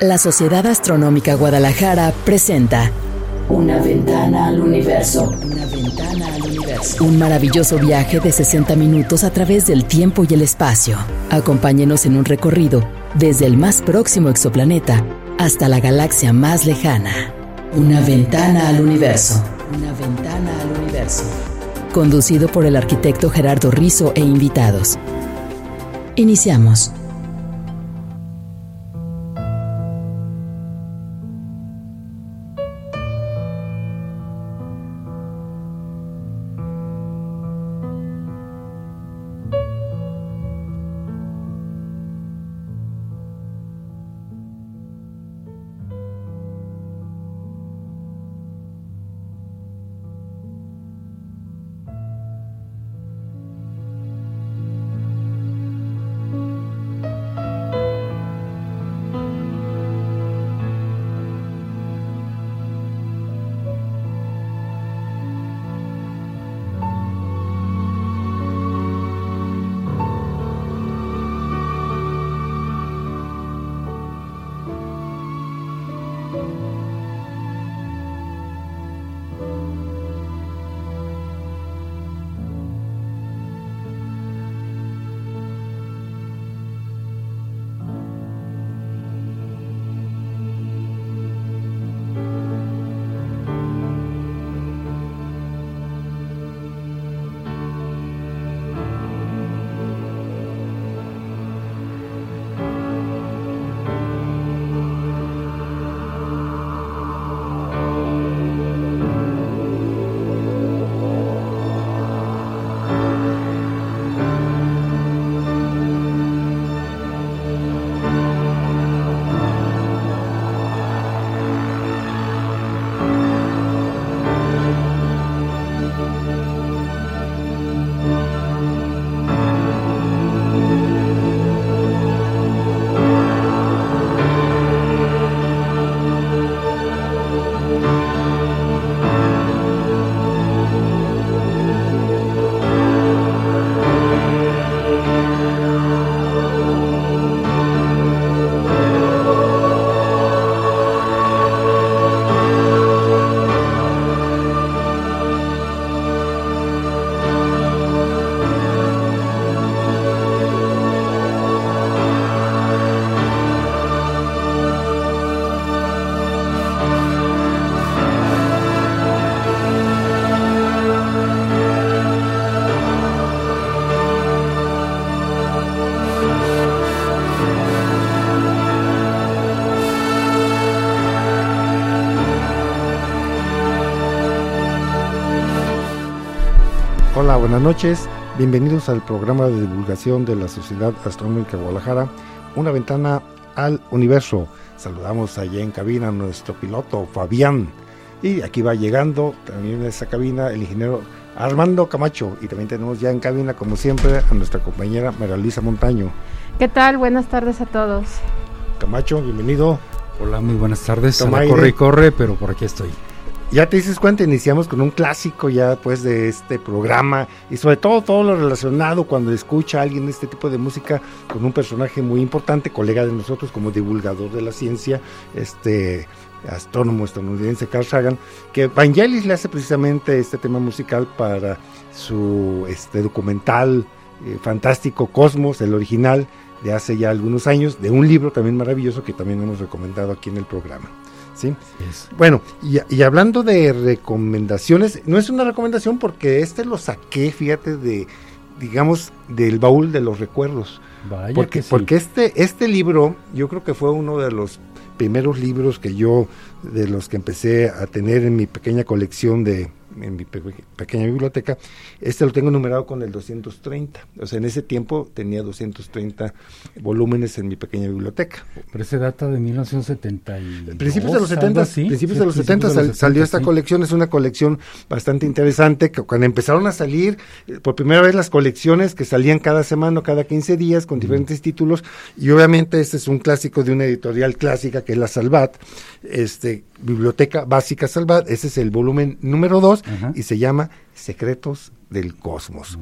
La Sociedad Astronómica Guadalajara presenta Una ventana al universo. Una ventana al universo. Un maravilloso viaje de 60 minutos a través del tiempo y el espacio. Acompáñenos en un recorrido desde el más próximo exoplaneta hasta la galaxia más lejana. Una ventana al universo. Una ventana al universo. Conducido por el arquitecto Gerardo Rizo e invitados. Iniciamos. Buenas noches. Bienvenidos al programa de divulgación de la Sociedad Astronómica Guadalajara, una ventana al universo. Saludamos allá en cabina a nuestro piloto Fabián. Y aquí va llegando también en esa cabina el ingeniero Armando Camacho. Y también tenemos ya en cabina, como siempre, a nuestra compañera María Luisa Montaño. ¿Qué tal? Buenas tardes a todos. Camacho, bienvenido. Hola, muy buenas tardes. corre y corre, pero por aquí estoy ya te dices cuenta, iniciamos con un clásico ya pues de este programa y sobre todo todo lo relacionado cuando escucha a alguien este tipo de música con un personaje muy importante, colega de nosotros como divulgador de la ciencia, este astrónomo estadounidense Carl Sagan, que Vangelis le hace precisamente este tema musical para su este documental eh, fantástico Cosmos, el original de hace ya algunos años, de un libro también maravilloso que también hemos recomendado aquí en el programa. ¿Sí? Bueno, y, hablando de recomendaciones, no es una recomendación porque este lo saqué, fíjate, de, digamos, del baúl de los recuerdos. porque, porque este, este libro, yo creo que fue uno de los primeros libros que yo, de los que empecé a tener en mi pequeña colección de, en mi pequeña biblioteca, este lo tengo numerado con el 230. O sea, en ese tiempo tenía 230 volúmenes en mi pequeña biblioteca. Pero ese data de 1970 Principios de los 70, principios de los 70 salió esta colección, es una colección bastante interesante, que cuando empezaron a salir eh, por primera vez las colecciones que salían cada semana o cada 15 días con diferentes títulos, y obviamente este es un clásico de una editorial clásica que es la Salvat, este, Biblioteca Básica Salvat, ese es el volumen número 2, y se llama Secretos del Cosmos.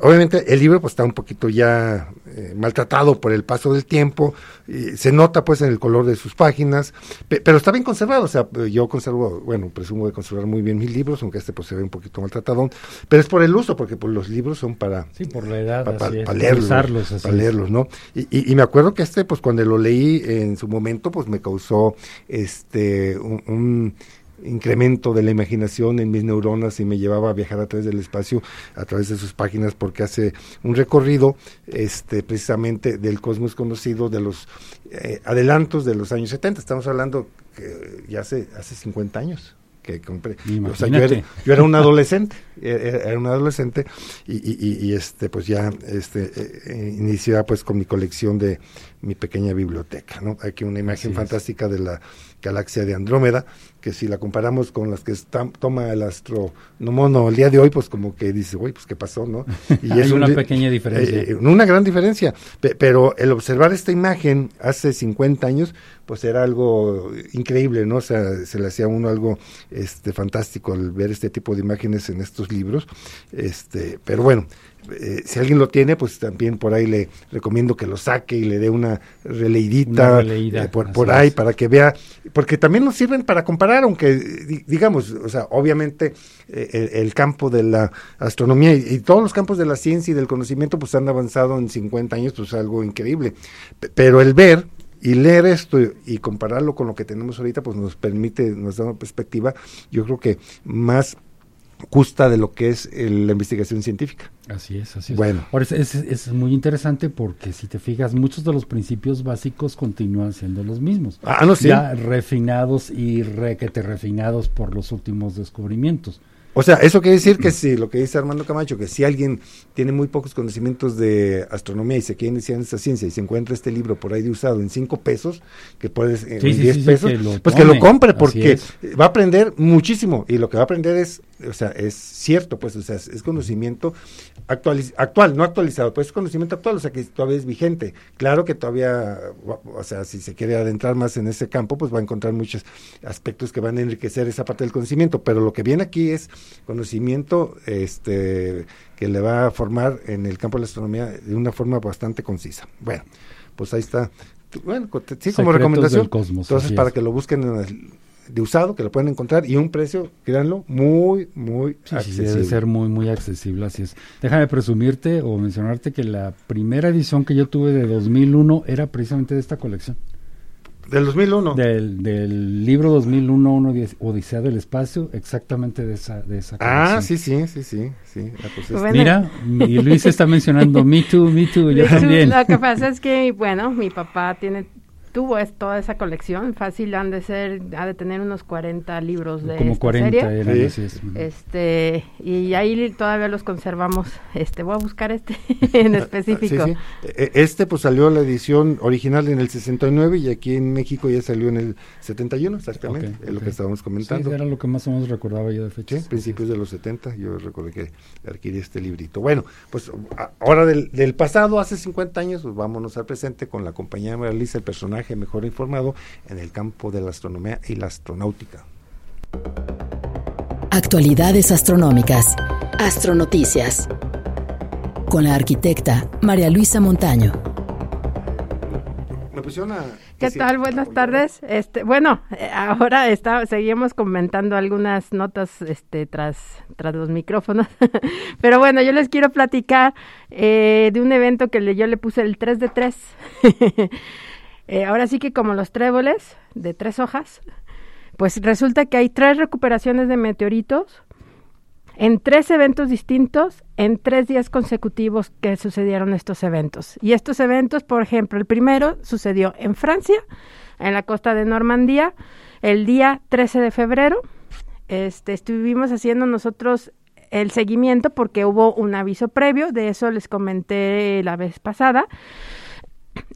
obviamente el libro pues está un poquito ya eh, maltratado por el paso del tiempo, se nota pues en el color de sus páginas, pero está bien conservado, o sea, yo conservo, bueno, presumo de conservar muy bien mis libros, aunque este pues se ve un poquito maltratado, pero es por el uso, porque pues, los libros son para... Sí, por la edad, para, leerlos, para leerlos, ¿no? Y, me acuerdo que este pues cuando lo leí en su momento pues me causó este un incremento de la imaginación en mis neuronas y me llevaba a viajar a través del espacio, a través de sus páginas, porque hace un recorrido este, precisamente del cosmos conocido, de los eh, adelantos de los años 70. Estamos hablando que ya hace, hace 50 años que compré. O sea, yo era, un adolescente, e, e, era, un adolescente y, y, este pues ya este eh, iniciaba pues con mi colección de mi pequeña biblioteca, ¿no? Aquí una imagen fantástica de la galaxia de Andrómeda, que si la comparamos con las que toma el astronomono el día de hoy, pues como que dice, uy, pues qué pasó, ¿no? Y es una pequeña diferencia. Eh, una gran diferencia, pero el observar esta imagen hace 50 años, pues era algo increíble, ¿no? O sea, se le hacía a uno algo este fantástico al ver este tipo de imágenes en estos libros, este, pero bueno, eh, si alguien lo tiene, pues también por ahí le recomiendo que lo saque y le dé una releidita eh, por, ahí para que vea, porque también nos sirven para comparar, aunque digamos, o sea, obviamente eh, el, campo de la astronomía y, todos los campos de la ciencia y del conocimiento pues han avanzado en 50 años, pues algo increíble, pero el ver y leer esto y compararlo con lo que tenemos ahorita, pues nos permite, nos da una perspectiva, yo creo que más justa de lo que es la investigación científica. Así es, así es. Bueno. Ahora, es, es, muy interesante porque si te fijas, muchos de los principios básicos continúan siendo los mismos. Ah, no, sí. Ya refinados y requete refinados por los últimos descubrimientos. O sea, eso quiere decir que si, lo que dice Armando Camacho, que si alguien tiene muy pocos conocimientos de astronomía y se quiere iniciar en esta ciencia y se encuentra este libro por ahí de usado en cinco pesos, que puedes, en 10 pesos, pues que lo compre porque va a aprender muchísimo y lo que va a aprender es, o sea, es cierto, pues, o sea, es conocimiento actual, no actualizado, pues es conocimiento actual, o sea, que todavía es vigente. Claro que todavía, o sea, si se quiere adentrar más en ese campo, pues va a encontrar muchos aspectos que van a enriquecer esa parte del conocimiento, pero lo que viene aquí es conocimiento este, que le va a formar en el campo de la astronomía de una forma bastante concisa. Bueno, pues ahí está. Bueno, sí, como recomendación. entonces, para que lo busquen de usado, que lo pueden encontrar, y un precio, créanlo, muy, muy accesible. debe ser muy, muy accesible, así es. Déjame presumirte o mencionarte que la primera edición que yo tuve de 2001 era precisamente de esta colección. Del 2001. Del, del libro 2001, uno, Odisea del Espacio, exactamente de esa, de esa Ah, sí, sí, sí, sí. sí pues Mira, y Luis está mencionando Me Too, Me Too, yo también. Lo que pasa es que, bueno, mi papá tiene tuvo es, toda esa colección, fácil han de ser, ha de tener unos 40 libros de Como 40 Eran, Este, y ahí todavía los conservamos. Este, voy a buscar este en específico. E, e, este pues salió la edición original en el 69 y aquí en México ya salió en el 71, exactamente, es lo que estábamos comentando. Sí, era lo que más o menos recordaba yo de fecha. principios de los 70, yo recuerdo que adquirí este librito. Bueno, pues ahora del, del pasado, hace 50 años, pues vámonos al presente con la compañía de Lisa, el personaje mejor informado en el campo de la astronomía y la astronáutica. Actualidades astronómicas. Astronoticias. Con la arquitecta María Luisa Montaño. Me ¿Qué tal? Buenas tardes. Este, bueno, eh, ahora está, seguimos comentando algunas notas este, tras, tras los micrófonos. Pero bueno, yo les quiero platicar eh, de un evento que yo le puse el 3 de 3. Eh, ahora sí que como los tréboles de tres hojas, pues resulta que hay tres recuperaciones de meteoritos en tres eventos distintos en tres días consecutivos que sucedieron estos eventos. Y estos eventos, por ejemplo, el primero sucedió en Francia, en la costa de Normandía, el día 13 de febrero. Este, estuvimos haciendo nosotros el seguimiento porque hubo un aviso previo, de eso les comenté la vez pasada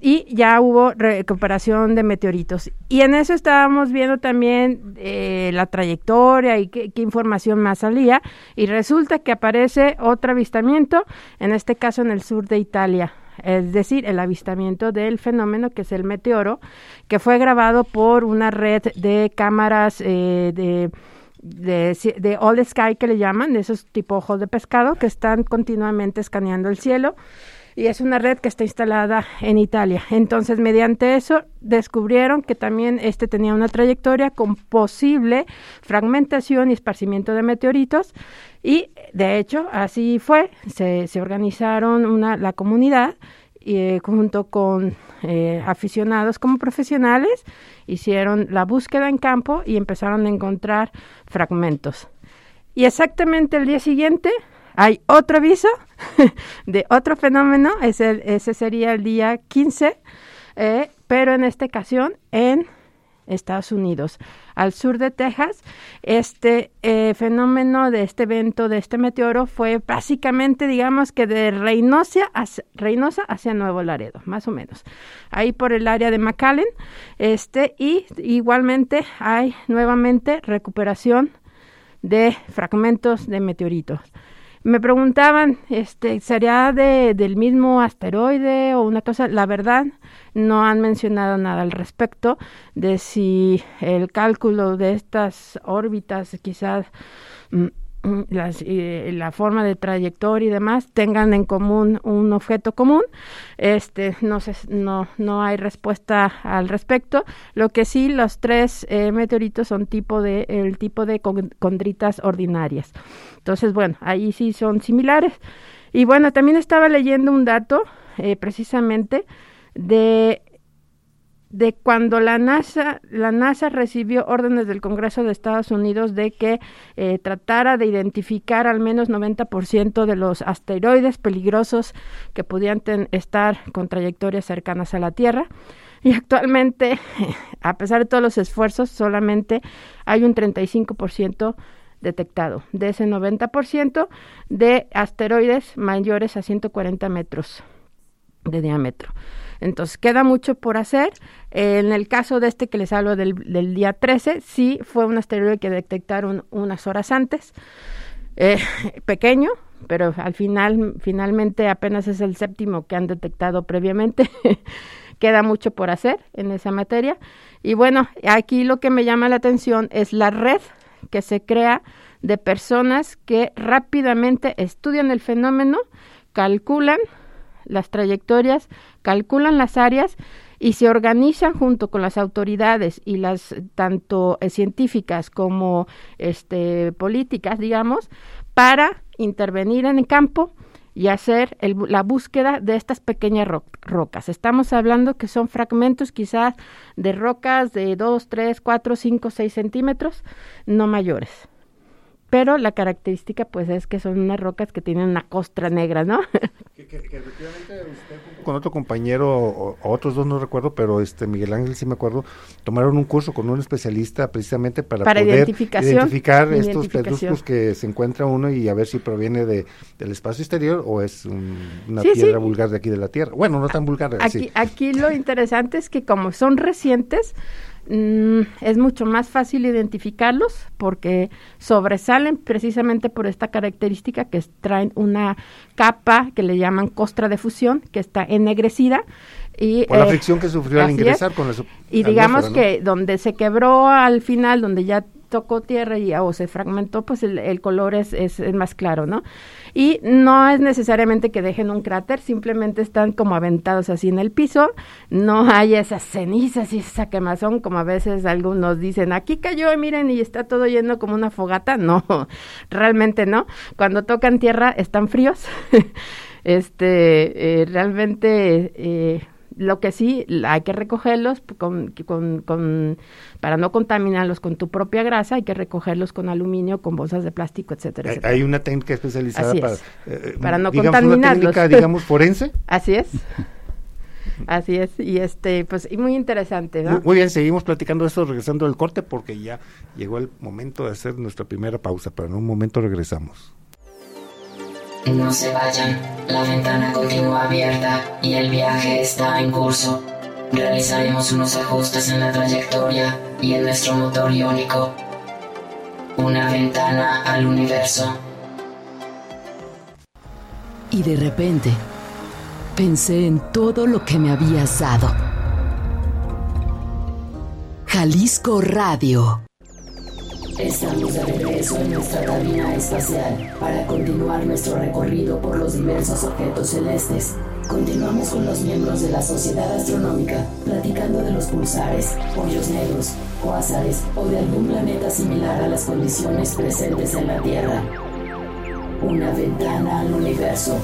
y ya hubo recuperación de meteoritos. Y en eso estábamos viendo también eh, la trayectoria y qué, información más salía. Y resulta que aparece otro avistamiento, en este caso en el sur de Italia. Es decir, el avistamiento del fenómeno que es el meteoro, que fue grabado por una red de cámaras eh, de de, de all sky que le llaman, de esos tipo ojos de pescado que están continuamente escaneando el cielo y es una red que está instalada en Italia. Entonces, mediante eso descubrieron que también este tenía una trayectoria con posible fragmentación y esparcimiento de meteoritos y de hecho así fue. Se, se organizaron una, la comunidad y, junto con eh, aficionados como profesionales, hicieron la búsqueda en campo y empezaron a encontrar fragmentos. Y exactamente el día siguiente hay otro aviso de otro fenómeno, ese, ese sería el día 15, eh, pero en esta ocasión en Estados Unidos, al sur de Texas. Este eh, fenómeno de este evento, de este meteoro, fue básicamente, digamos que de Reynosa hacia, Reynosa hacia Nuevo Laredo, más o menos. Ahí por el área de McAllen. Este, y igualmente hay nuevamente recuperación de fragmentos de meteoritos. Me preguntaban, este, ¿sería de, del mismo asteroide o una cosa? La verdad, no han mencionado nada al respecto de si el cálculo de estas órbitas quizás mm, las, eh, la forma de trayectoria y demás tengan en común un objeto común. Este, no, sé, no, no hay respuesta al respecto. Lo que sí, los tres eh, meteoritos son tipo de, el tipo de condritas ordinarias. Entonces, bueno, ahí sí son similares. Y bueno, también estaba leyendo un dato eh, precisamente de de cuando la NASA, la NASA recibió órdenes del Congreso de Estados Unidos de que eh, tratara de identificar al menos 90% de los asteroides peligrosos que podían estar con trayectorias cercanas a la Tierra. Y actualmente, a pesar de todos los esfuerzos, solamente hay un 35% detectado de ese 90% de asteroides mayores a 140 metros de diámetro. Entonces, queda mucho por hacer. en el caso de este que les hablo del, del, día 13, sí fue un asteroide que detectaron unas horas antes, eh, pequeño, pero al final, finalmente apenas es el séptimo que han detectado previamente. queda mucho por hacer en esa materia. Y bueno, aquí lo que me llama la atención es la red que se crea de personas que rápidamente estudian el fenómeno, calculan las trayectorias, calculan las áreas y se organizan junto con las autoridades y las tanto eh, científicas como este políticas, digamos, para intervenir en el campo y hacer el, la búsqueda de estas pequeñas ro rocas. Estamos hablando que son fragmentos quizás de rocas de 2, 3, 4, 5, 6 centímetros, no mayores pero la característica pues es que son unas rocas que tienen una costra negra, ¿no? que, que, que, efectivamente usted con otro compañero, o, o, otros dos no recuerdo, pero este Miguel Ángel sí me acuerdo, tomaron un curso con un especialista precisamente para, para poder identificar estos pedruscos que se encuentra uno y a ver si proviene de, del espacio exterior o es un, una sí, piedra sí. vulgar de aquí de la Tierra. Bueno, no tan vulgar. Aquí, sí. aquí lo interesante es que como son recientes, Mm, es mucho más fácil identificarlos porque sobresalen precisamente por esta característica que traen una capa que le llaman costra de fusión que está ennegrecida y por la fricción que sufrió al ingresar es. con la y digamos ¿no? que donde se quebró al final donde ya tocó tierra y o se fragmentó pues el, el color es, es, más claro no y no es necesariamente que dejen un cráter, simplemente están como aventados así en el piso, no hay esas cenizas y esa quemazón como a veces algunos dicen, aquí cayó, miren, y está todo lleno como una fogata, no, realmente no, cuando tocan tierra están fríos, este, eh, realmente... Eh, lo que sí, hay que recogerlos con, con, con, para no contaminarlos con tu propia grasa, hay que recogerlos con aluminio, con bolsas de plástico, etcétera. Hay, etcétera. hay una técnica especializada Así para, eh, para no digamos, contaminarlos. Una técnica, digamos, forense. Así es. Así es, y este, pues, y muy interesante, ¿no? Muy, bien, seguimos platicando esto regresando del corte porque ya llegó el momento de hacer nuestra primera pausa, pero en un momento regresamos. No se vayan, la ventana continúa abierta y el viaje está en curso. Realizaremos unos ajustes en la trayectoria y en nuestro motor iónico. Una ventana al universo. Y de repente, pensé en todo lo que me habías dado. Jalisco Radio. Estamos de regreso en nuestra cabina espacial para continuar nuestro recorrido por los diversos objetos celestes. Continuamos con los miembros de la Sociedad Astronómica platicando de los pulsares, hoyos negros, cuásares o de algún planeta similar a las condiciones presentes en la Tierra. Una ventana al universo.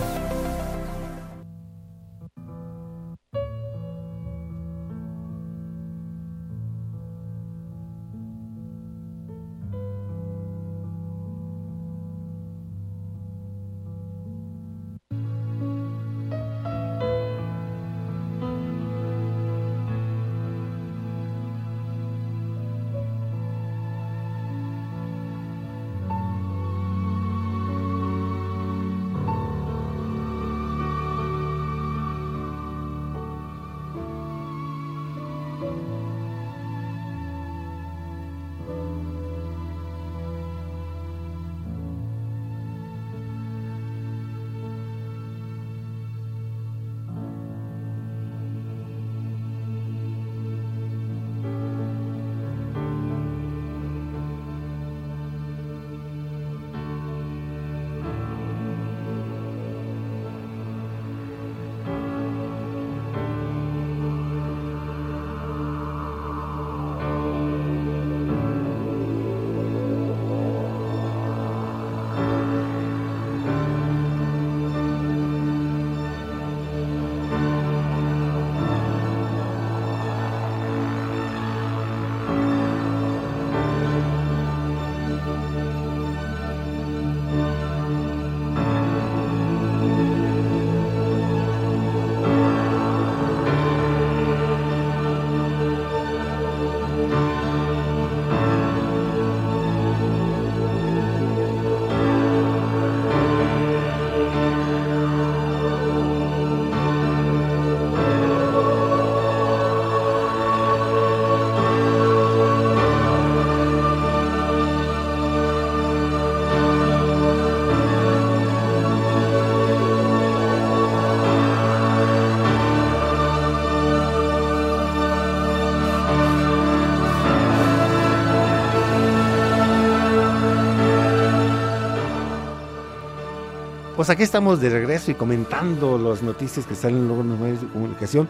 Pues aquí estamos de regreso y comentando las noticias que salen luego en los medios de comunicación.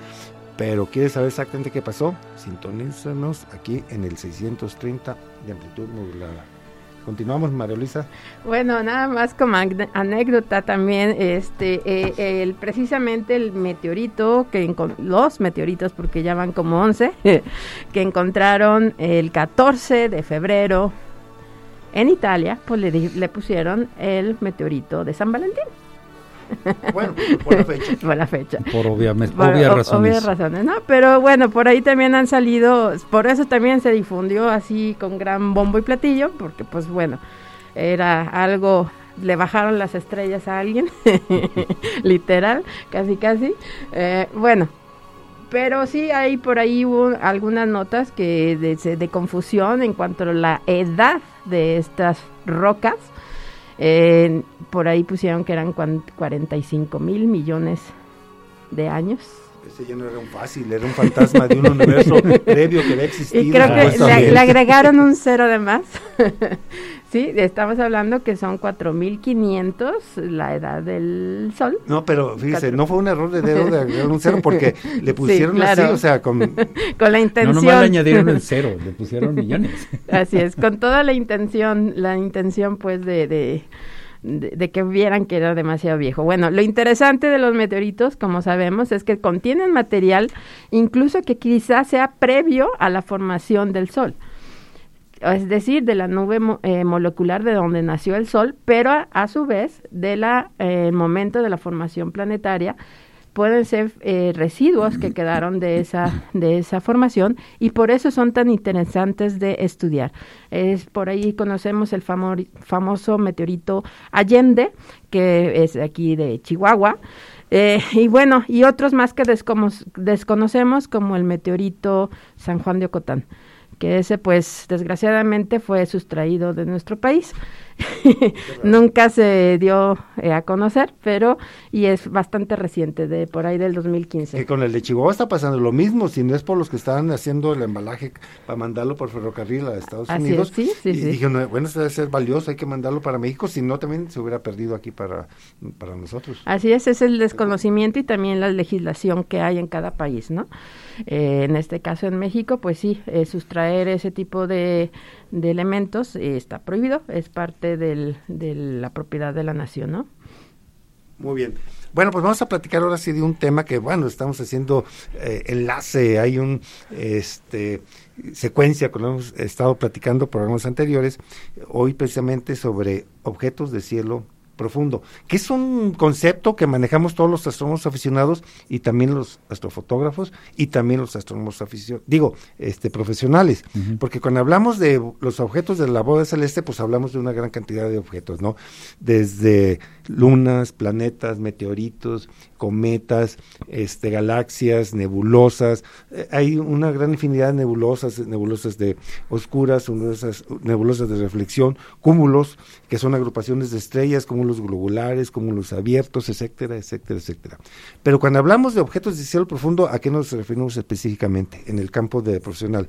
Pero ¿quieres saber exactamente qué pasó? Sintonízanos aquí en el 630 de amplitud modulada. Continuamos, María Luisa. Bueno, nada más como anécdota también, este, eh, el, precisamente el meteorito, que los meteoritos, porque ya van como 11, que encontraron el 14 de febrero en Italia, pues le, le pusieron el meteorito de San Valentín. Bueno, por la fecha. por la fecha. Por obvias razones. Obvias razones, ¿no? Pero bueno, por ahí también han salido, por eso también se difundió así con gran bombo y platillo, porque pues bueno, era algo, le bajaron las estrellas a alguien, literal, casi casi. Eh, bueno, pero sí hay por ahí algunas notas que de, de, confusión en cuanto a la edad de estas rocas. Por ahí pusieron que eran 45 mil millones de años. Ese ya no era un fácil, era un fantasma de un universo previo que había existido. Y creo que le, agregaron un cero de más. sí, estamos hablando que son 4.500 la edad del Sol. No, pero fíjese, no fue un error de dedo de agregar un cero porque le pusieron así, o sea, con... con la intención. No, nomás le añadieron el cero, le pusieron millones. así es, con toda la intención, la intención pues de de, que vieran que era demasiado viejo. Bueno, lo interesante de los meteoritos, como sabemos, es que contienen material incluso que quizás sea previo a la formación del Sol. Es decir, de la nube eh, molecular de donde nació el Sol, pero a, su vez del eh, momento de la formación planetaria pueden ser eh, residuos que quedaron de esa, de esa formación y por eso son tan interesantes de estudiar. Es por ahí conocemos el famoso meteorito Allende, que es aquí de Chihuahua. Eh, y bueno, y otros más que desconocemos como el meteorito San Juan de Ocotán que ese pues desgraciadamente fue sustraído de nuestro país. Nunca se dio eh, a conocer, pero y es bastante reciente, de por ahí del 2015. Que con el de Chihuahua está pasando lo mismo, si no es por los que estaban haciendo el embalaje para mandarlo por ferrocarril a Estados Unidos. sí, sí, y dije, bueno, eso debe ser valioso, hay que mandarlo para México, si no también se hubiera perdido aquí para, para nosotros. Así es, es el desconocimiento y también la legislación que hay en cada país, ¿no? Eh, en este caso en México, pues sí, eh, sustraer ese tipo de, de elementos eh, está prohibido, es parte del, de la propiedad de la nación, ¿no? Muy bien. Bueno, pues vamos a platicar ahora sí de un tema que, bueno, estamos haciendo enlace, hay un, este, secuencia con hemos estado platicando programas anteriores, hoy precisamente sobre objetos de cielo profundo, que es un concepto que manejamos todos los astrónomos aficionados y también los astrofotógrafos y también los astrónomos aficionados, digo, este profesionales, porque cuando hablamos de los objetos de la boda celeste, pues hablamos de una gran cantidad de objetos, ¿no? Desde lunas, planetas, meteoritos, cometas, este, galaxias, nebulosas. Eh, hay una gran infinidad de nebulosas, nebulosas de oscuras, nebulosas, de reflexión, cúmulos, que son agrupaciones de estrellas, cúmulos globulares, cúmulos abiertos, etcétera, etcétera, etcétera. Pero cuando hablamos de objetos de cielo profundo, ¿a qué nos referimos específicamente en el campo de profesional?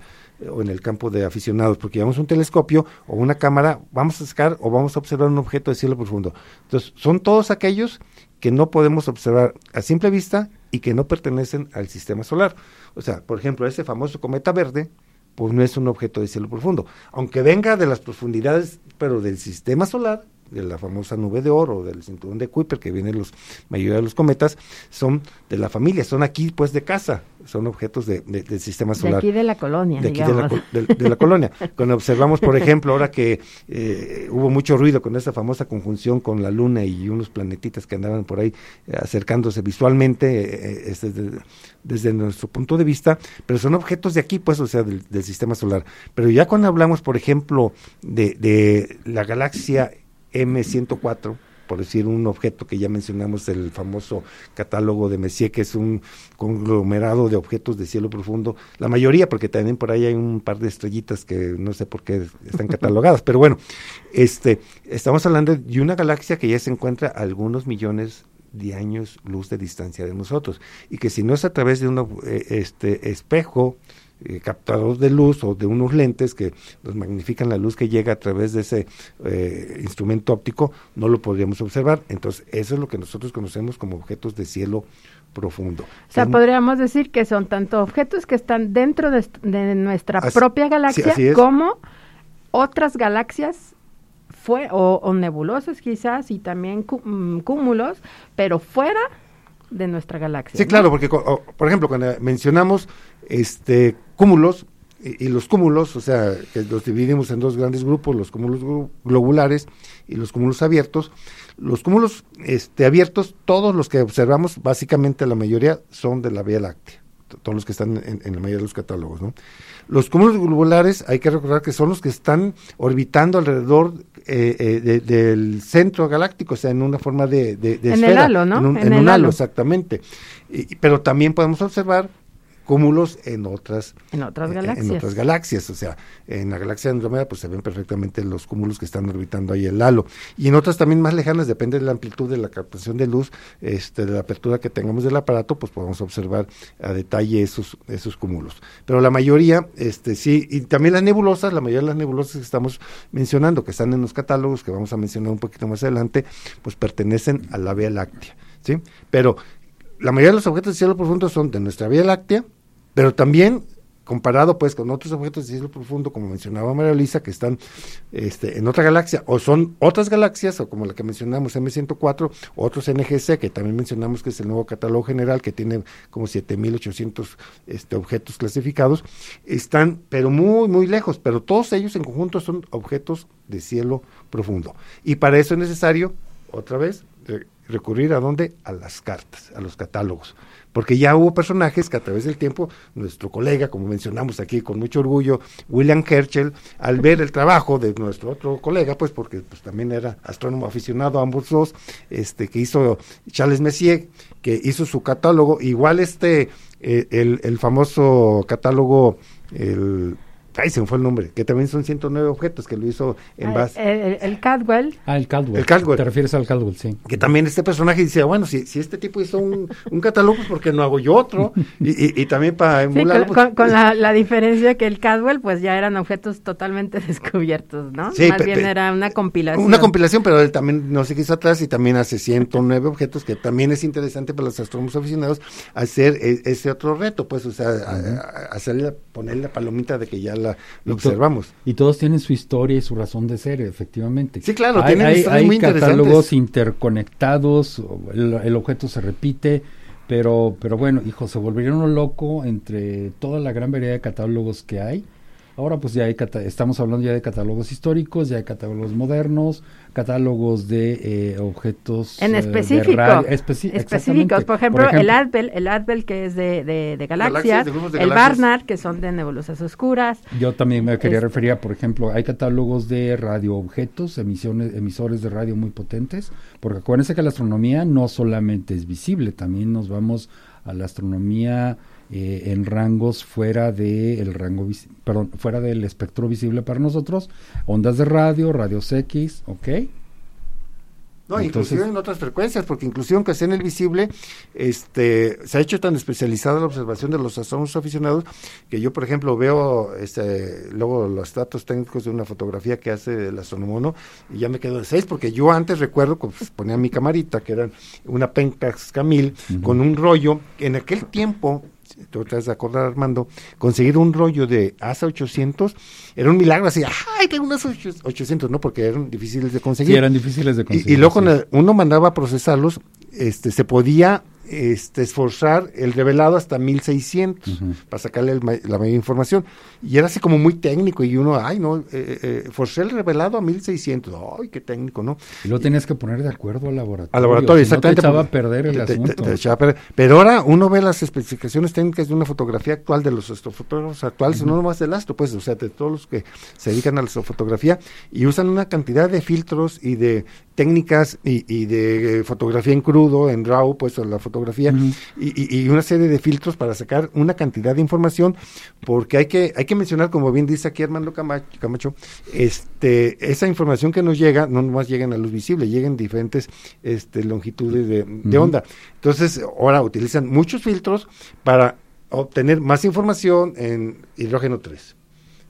o en el campo de aficionados, porque llevamos un telescopio o una cámara, vamos a sacar o vamos a observar un objeto de cielo profundo. Entonces, son todos aquellos que no podemos observar a simple vista y que no pertenecen al sistema solar. O sea, por ejemplo, ese famoso cometa verde, pues no es un objeto de cielo profundo. Aunque venga de las profundidades, pero del sistema solar, de la famosa nube de oro, del cinturón de Kuiper, que vienen los mayoría de los cometas, son de la familia, son aquí pues de casa, son objetos de, del sistema solar. De aquí de la colonia, De aquí de la, colonia. Cuando observamos, por ejemplo, ahora que eh, hubo mucho ruido con esa famosa conjunción con la luna y unos planetitas que andaban por ahí eh, acercándose visualmente, eh, desde, desde, nuestro punto de vista, pero son objetos de aquí, pues, o sea, del, del sistema solar. Pero ya cuando hablamos, por ejemplo, de, de la galaxia M104, por decir un objeto que ya mencionamos, el famoso catálogo de Messier, que es un conglomerado de objetos de cielo profundo, la mayoría, porque también por ahí hay un par de estrellitas que no sé por qué están catalogadas, pero bueno, este, estamos hablando de una galaxia que ya se encuentra a algunos millones de años luz de distancia de nosotros, y que si no es a través de un eh, este, espejo, eh, captador de luz o de unos lentes que nos magnifican la luz que llega a través de ese eh, instrumento óptico, no lo podríamos observar. Entonces, eso es lo que nosotros conocemos como objetos de cielo profundo. O sea, podríamos decir que son tanto objetos que están dentro de, nuestra propia galaxia como otras galaxias fue, o, o, nebulosas quizás y también mm, cúmulos, pero fuera de nuestra galaxia. Sí, claro, porque por ejemplo, cuando mencionamos este cúmulos y, los cúmulos, o sea, que los dividimos en dos grandes grupos, los cúmulos globulares y los cúmulos abiertos. Los cúmulos este, abiertos, todos los que observamos, básicamente la mayoría son de la Vía Láctea, todos los que están en, en la mayoría de los catálogos, ¿no? Los cúmulos globulares, hay que recordar que son los que están orbitando alrededor eh, eh, del centro galáctico, o sea, en una forma de, de, en esfera. El halo, ¿no? En un, en un halo, exactamente. Y, pero también podemos observar cúmulos en otras en otras galaxias. En otras galaxias, o sea, en la galaxia de Andrómeda pues se ven perfectamente los cúmulos que están orbitando ahí el halo y en otras también más lejanas depende de la amplitud de la captación de luz, este de la apertura que tengamos del aparato, pues podemos observar a detalle esos esos cúmulos. Pero la mayoría este sí y también las nebulosas, la mayoría de las nebulosas que estamos mencionando que están en los catálogos que vamos a mencionar un poquito más adelante, pues pertenecen a la Vía Láctea, ¿sí? Pero la mayoría de los objetos de cielo profundo son de nuestra Vía Láctea, pero también comparado pues con otros objetos de cielo profundo, como mencionaba María Luisa, que están este, en otra galaxia, o son otras galaxias, o como la que mencionamos, M104, otros NGC, que también mencionamos que es el nuevo catálogo general, que tiene como 7.800 este, objetos clasificados, están, pero muy, muy lejos, pero todos ellos en conjunto son objetos de cielo profundo. Y para eso es necesario, otra vez, recurrir a dónde? A las cartas, a los catálogos. Porque ya hubo personajes que a través del tiempo, nuestro colega, como mencionamos aquí con mucho orgullo, William Herschel, al ver el trabajo de nuestro otro colega, pues porque pues, también era astrónomo aficionado ambos dos, este, que hizo Charles Messier, que hizo su catálogo, igual este, eh, el, el famoso catálogo, el Ay, se me fue el nombre, que también son 109 objetos que lo hizo en Ah, base. El, el- el Cadwell. Ah, el Caldwell. El Caldwell. Te refieres al Caldwell, sí. Que también este personaje dice, bueno, si, si este tipo hizo un, un catálogo, pues ¿por qué no hago yo otro? Y, y, y también para Sí, emularlo, con, pues, con- con la, la diferencia que el Cadwell pues ya eran objetos totalmente descubiertos, ¿no? Sí, Más pe- bien pe- era una compilación. Una compilación, pero él también no se quiso atrás y también hace 109 objetos, que también es interesante para los astrónomos aficionados hacer e- ese otro reto, pues, o sea, a- a- hacerle, ponerle la palomita de que ya la, lo Y observamos. Y todos tienen su historia y su razón de ser, efectivamente. Sí, claro, hay, tienen hay, historias hay muy catálogos interconectados, el objeto se repite, pero, pero bueno, hijo, se volvería uno loco entre toda la gran variedad de catálogos que hay. Ahora pues ya hay, estamos hablando ya de catálogos históricos, ya hay catálogos modernos, catálogos de eh, objetos En eh, de específico, radio- especi- específicos. Por ejemplo, el Adbel, el Adbel que es de, de, de Galaxias, galaxias, de grupos de el galaxias. Barnard que son de nebulosas oscuras. Yo también me quería Es- referir a, por ejemplo, hay catálogos de radioobjetos, emisiones, emisores de radio muy potentes, porque acuérdense que la astronomía no solamente es visible, también nos vamos a la astronomía eh, en rangos fuera de el rango perdón, fuera del espectro visible para nosotros, ondas de radio, radios X, ¿ok? No, Entonces- inclusive en otras frecuencias, porque inclusive aunque sea en el visible, este, se ha hecho tan especializada la observación de los astrónomos aficionados que yo, por ejemplo, veo este, luego los datos técnicos de una fotografía que hace el astrónomo y ya me quedo de seis, porque yo antes recuerdo que pues, ponía mi camarita, que era una Pentax Camil, con un rollo, en aquel tiempo, tú te has de acordar, Armando, conseguir un rollo de ASA 800 era un milagro, así, ay, tengo unos 800, ¿no? Porque eran difíciles de conseguir. Sí, eran difíciles de conseguir. Y, y luego sí. uno mandaba a procesarlos, este, se podía este, esforzar el revelado hasta 1600 Ujú. para sacarle el la mayor información. Y era así como muy técnico y uno, ay, no, eh, eh, forcé el revelado a 1600. Ay, qué técnico, ¿no? Y lo tenías que poner de acuerdo al laboratorio. Al laboratorio, si no exactamente. te echaba a perder el te- te- asunto. te echaba a perder. Pero ahora uno ve las especificaciones técnicas de una fotografía actual de los astrofotógrafos actuales, no nomás del astro, pues, o sea, de todos los que se dedican a la astrofotografía y usan una cantidad de filtros y de técnicas y, y de eh, fotografía en crudo, en RAW, pues, o la fotografía, Y, y- y una serie de filtros para sacar una cantidad de información, porque hay que, hay que mencionar, como bien dice aquí Armando Camacho, Camacho, este, esa información que nos llega, no nomás llega en la luz visible, llega en diferentes este, longitudes de, onda. Entonces, ahora utilizan muchos filtros para obtener más información en hidrógeno 3.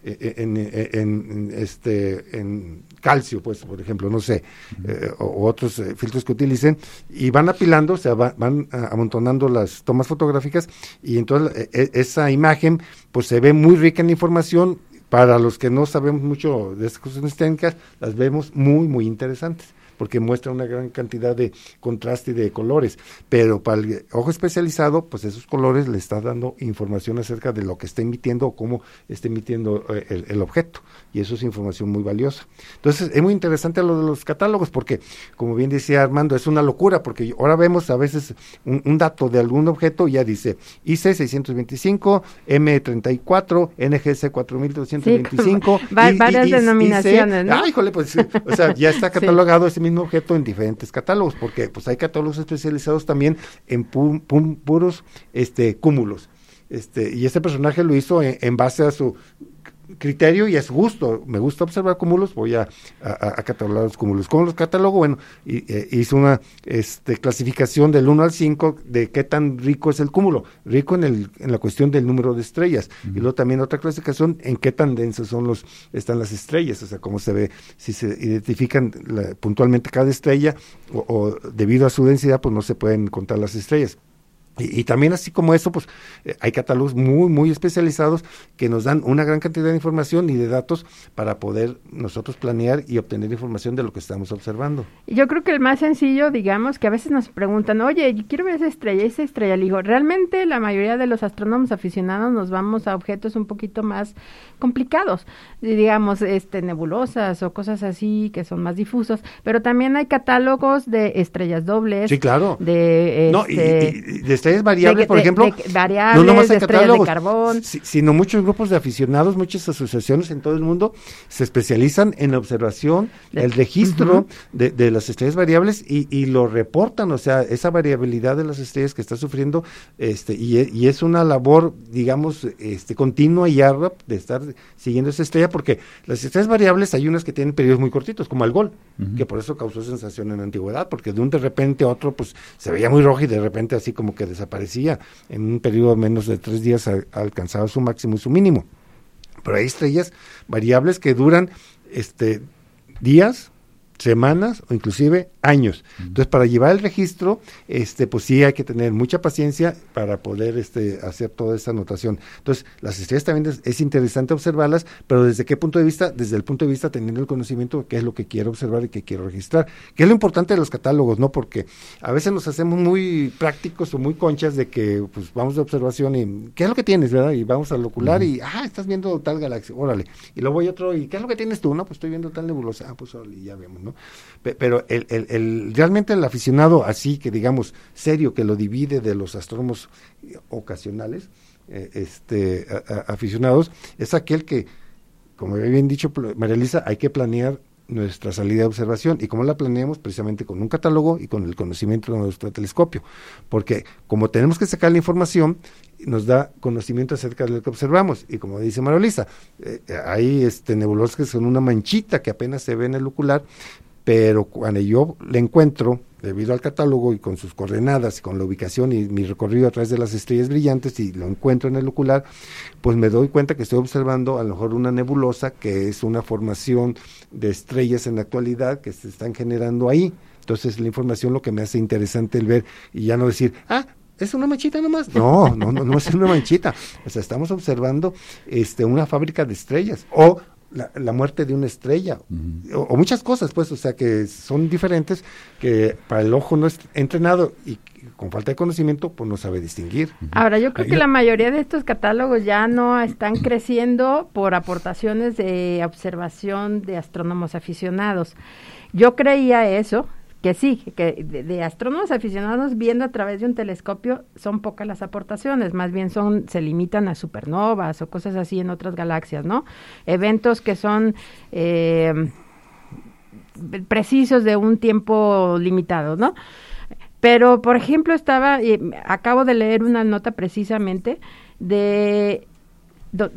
eh, eh, En, en- en, este en calcio pues por ejemplo no sé eh, o, otros eh, filtros que utilicen y van apilando o sea va- van ah, amontonando las tomas fotográficas y entonces eh, eh, esa imagen pues se ve muy rica en información. Para los que no sabemos mucho de estas cuestiones técnicas las vemos muy muy interesantes porque muestra una gran cantidad de contraste y de colores, pero para el ojo especializado, pues esos colores le está dando información acerca de lo que está emitiendo o cómo está emitiendo eh, el, el objeto, y eso es información muy valiosa. Entonces, es muy interesante lo de los catálogos, porque, como bien decía Armando, es una locura, porque ahora vemos a veces un, un dato de algún objeto, y ya dice IC 625, M34, NGC 4225, Sí, va- varias denominaciones, ¿no? Ah, híjole, pues, o sea, ya está Sí. catalogado ese mismo objeto en diferentes catálogos, porque pues hay catálogos especializados también en pu- pu- puros este cúmulos. Este, y este personaje lo hizo en base a su criterio y su gusto. Me gusta observar cúmulos, voy a, a- a catalogar los cúmulos. ¿Cómo los catalogo? Bueno, y, eh, hizo una este, clasificación del 1 al 5 de qué tan rico es el cúmulo. Rico en, el, en la cuestión del número de estrellas. Y luego también otra clasificación en qué tan densos son los, están las estrellas, o sea, cómo se ve, si se identifican la- puntualmente cada estrella o, o debido a su densidad, pues no se pueden contar las estrellas. Y, y también así como eso, pues eh, hay catálogos muy, muy especializados que nos dan una gran cantidad de información y de datos para poder nosotros planear y obtener información de lo que estamos observando. Yo creo que el más sencillo, digamos, que a veces nos preguntan, oye, yo quiero ver esa estrella, esa estrella. Le digo, realmente la mayoría de los astrónomos aficionados nos vamos a objetos un poquito más complicados, digamos, este, nebulosas o cosas así que son más difusos, pero también hay catálogos de estrellas dobles, Sí, claro. de, No, y, este, y- y de estrellas variables, De- por de- ejemplo, de variables, nomás de estrellas de catálogos, carbón. si- sino muchos grupos de aficionados, muchas asociaciones en todo el mundo se especializan en la observación, De- el registro de, de las estrellas variables y, y lo reportan, o sea, esa variabilidad de las estrellas que está sufriendo, este, y, e- y es una labor, digamos, este, continua y ardua de estar siguiendo esa estrella, porque las estrellas variables hay unas que tienen periodos muy cortitos, como el Gol, que por eso causó sensación en la antigüedad, porque de un de repente a otro, pues se veía muy rojo y de repente así como que desaparecía. En un periodo menos de tres días a- alcanzaba su máximo y su mínimo. Pero hay estrellas variables que duran este días, semanas o inclusive años. Entonces, para llevar el registro, este, pues sí hay que tener mucha paciencia para poder este, hacer toda esa anotación. Entonces, las estrellas también es, es interesante observarlas, pero ¿desde qué punto de vista? Desde el punto de vista teniendo el conocimiento de qué es lo que quiero observar y qué quiero registrar. Que es lo importante de los catálogos, ¿no? Porque a veces nos hacemos muy prácticos o muy conchas de que, pues, vamos de observación y, ¿qué es lo que tienes, verdad? Y vamos al ocular y, ah, estás viendo tal galaxia, órale. Y luego hay otro, ¿y qué es lo que tienes tú? No, pues estoy viendo tal nebulosa, ah, pues órale, ya vemos, ¿no? Pe- Pero el, el, el- realmente el aficionado así, que digamos, serio, que lo divide de los astrónomos ocasionales, eh, este, aficionados, es aquel que, como bien dicho María Elisa, hay que planear nuestra salida de observación. ¿Y cómo la planeamos? Precisamente con un catálogo y con el conocimiento de nuestro telescopio. Porque como tenemos que sacar la información, nos da conocimiento acerca de lo que observamos. Y como dice María Elisa, eh, hay este, nebulosas que son una manchita que apenas se ve en el ocular, pero cuando yo le encuentro, debido al catálogo y con sus coordenadas y con la ubicación y mi recorrido a través de las estrellas brillantes y lo encuentro en el ocular, pues me doy cuenta que estoy observando a lo mejor una nebulosa que es una formación de estrellas en la actualidad que se están generando ahí. Entonces la información lo que me hace interesante el ver y ya no decir, ah, es una manchita nomás. No, no, no, no es una manchita. O sea, estamos observando este, una fábrica de estrellas o la, la muerte de una estrella o, o muchas cosas, pues, o sea, que son diferentes que para el ojo no es entrenado y con falta de conocimiento, pues no sabe distinguir. Ahora, yo creo Ahí que la mayoría de estos catálogos ya no están creciendo por aportaciones de observación de astrónomos aficionados. Yo creía eso, que sí, que de, astrónomos aficionados viendo a través de un telescopio son pocas las aportaciones, más bien son se limitan a supernovas o cosas así en otras galaxias, ¿no? Eventos que son eh, precisos de un tiempo limitado, ¿no? Pero, por ejemplo, estaba, eh, acabo de leer una nota precisamente de,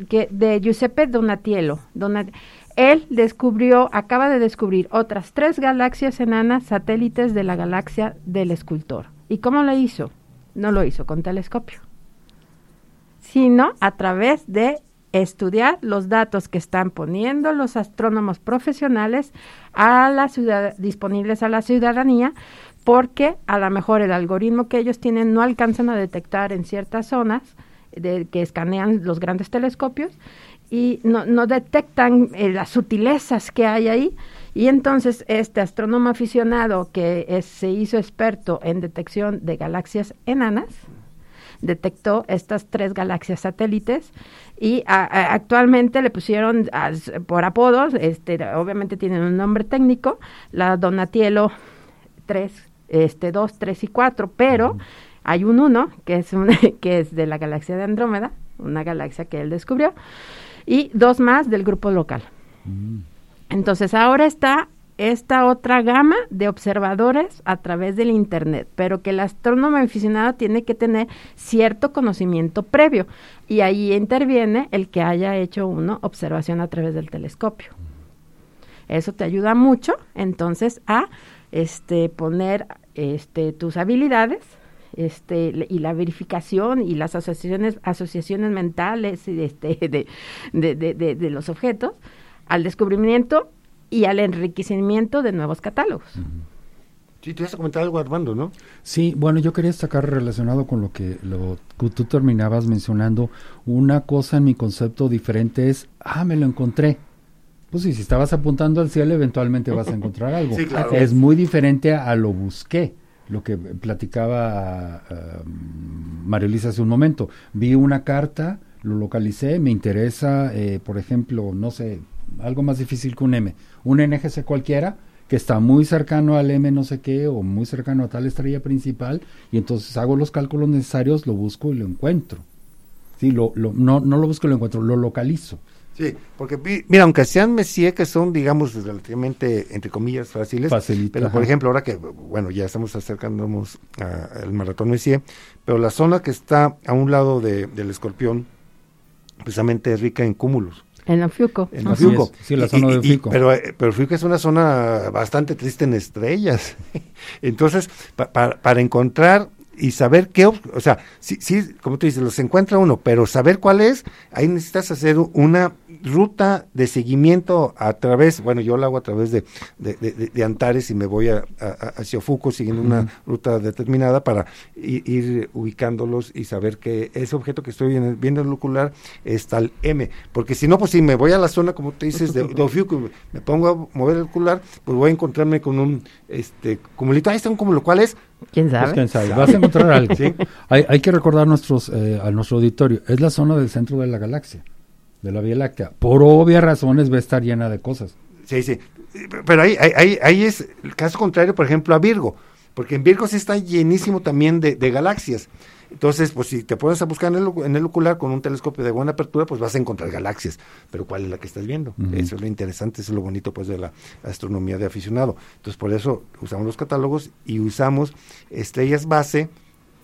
que, de Giuseppe Donatiello. Donat- él descubrió, acaba de descubrir otras tres galaxias enanas satélites de la galaxia del escultor. ¿Y cómo lo hizo? No lo hizo con telescopio, sino a través de estudiar los datos que están poniendo los astrónomos profesionales a la ciudad, disponibles a la ciudadanía, porque a lo mejor el algoritmo que ellos tienen no alcanzan a detectar en ciertas zonas de, que escanean los grandes telescopios y no, no detectan eh, las sutilezas que hay ahí. Y entonces este astrónomo aficionado que es- se hizo experto en detección de galaxias enanas, detectó estas tres galaxias satélites y a- a- actualmente le pusieron por apodos, este, obviamente tienen un nombre técnico, la Donatiello 3, este, 2, 3 y 4, pero hay un 1 que es, un, que es de la galaxia de Andrómeda, una galaxia que él descubrió, y dos más del grupo local. Entonces ahora está esta otra gama de observadores a través del Internet, pero que el astrónomo aficionado tiene que tener cierto conocimiento previo y ahí interviene el que haya hecho una observación a través del telescopio. Eso te ayuda mucho entonces a este poner este tus habilidades este y la verificación y las asociaciones asociaciones mentales y este de, de, de- de- de los objetos al descubrimiento y al enriquecimiento de nuevos catálogos. Sí, te ibas a comentar algo, Armando, ¿no? Sí, bueno, yo quería destacar relacionado con lo que, lo que tú terminabas mencionando, una cosa en mi concepto diferente es, ah, me lo encontré. Pues sí, si estabas apuntando al cielo, eventualmente vas a encontrar algo. Sí, claro. Es muy diferente a, a lo busqué, lo que platicaba Elisa hace un momento. Vi una carta, lo localicé, me interesa, eh, por ejemplo, no sé, algo más difícil que un M, un NGC cualquiera, que está muy cercano al M no sé qué o muy cercano a tal estrella principal y entonces hago los cálculos necesarios, lo busco y lo encuentro. Sí, lo, lo, no, no lo busco y lo encuentro, lo localizo. Sí, porque mira, aunque sean Messier que son, digamos, relativamente, entre comillas, fáciles, Facilita, pero por ejemplo, ahora que, bueno, ya estamos acercándonos a- al maratón Messier, pero la zona que está a un lado de- del escorpión, precisamente es rica en cúmulos. En Ofiuco. En Ofiuco. es, sí, la Y- zona y- de y- Ofiuco. pero, eh, pero Ofiuco es una zona bastante triste en estrellas. Entonces, pa- pa- para encontrar y saber qué, o sea, sí, sí, como tú dices, los encuentra uno, pero saber cuál es, ahí necesitas hacer una ruta de seguimiento a través, bueno, yo lo hago a través de, de, de- de- de Antares y me voy a, a- hacia Ofiuco siguiendo una ruta determinada para ir ubicándolos y saber que ese objeto que estoy en el- viendo en el ocular es tal M, porque si no, pues si me voy a la zona, como te dices, de, y me pongo a mover el ocular, pues voy a encontrarme con un, este, cumulito, ahí está un cúmulo, ¿cuál es? ¿Quién Pues, sabe? quién sabe, vas a encontrar algo. Sí. hay, hay que recordar nuestros, eh, a nuestro auditorio, es la zona del centro de la galaxia, de la Vía Láctea. Por obvias razones va a estar llena de cosas. Sí, sí. Pero ahí, ahí, ahí, es el caso contrario, por ejemplo, a Virgo. Porque en Virgo sí está llenísimo también de, de galaxias. Entonces, pues si te pones a buscar en el, en el ocular con un telescopio de buena apertura, pues vas a encontrar galaxias. Pero ¿cuál es la que estás viendo? Eso es lo interesante, eso es lo bonito pues de la astronomía de aficionado. Entonces, por eso usamos los catálogos y usamos estrellas base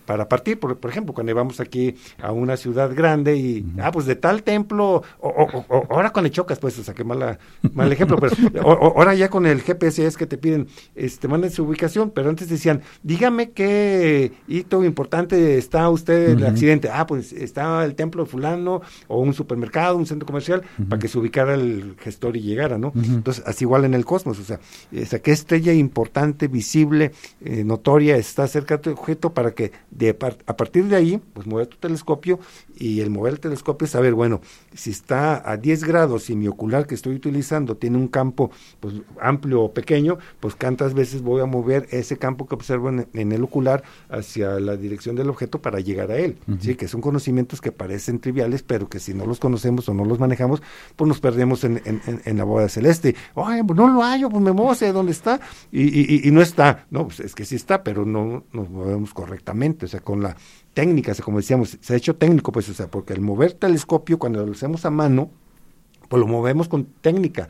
para partir, por, por ejemplo, cuando vamos aquí a una ciudad grande y, ah, pues de tal templo, o, o- ahora con el chocas, pues, o sea, qué mala, mal ejemplo, pero o- ahora ya con el GPS es que te piden, este, manden su ubicación, pero antes decían, dígame qué hito importante está usted en el accidente, ah, pues está el templo fulano, o un supermercado, un centro comercial, para que se ubicara el gestor y llegara, ¿no? Entonces, así igual en el cosmos, o sea, o sea, qué estrella importante, visible, eh, notoria está cerca de tu objeto para que de a partir de ahí, pues mover tu telescopio y el mover el telescopio es saber, bueno, si está a 10 grados y mi ocular que estoy utilizando tiene un campo pues amplio o pequeño, pues cuántas veces voy a mover ese campo que observo en, en el ocular hacia la dirección del objeto para llegar a él, Ujú. ¿sí? Que son conocimientos que parecen triviales, pero que si no los conocemos o no los manejamos, pues nos perdemos en, en- en- la boda celeste. Oye, pues no lo hallo, pues me muevo hacia dónde está y- y- y no está. No, pues es que sí está, pero no nos movemos correctamente, o sea, con la técnica, o sea, como decíamos, se ha hecho técnico, pues, o sea, porque el mover telescopio, cuando lo hacemos a mano, pues lo movemos con técnica.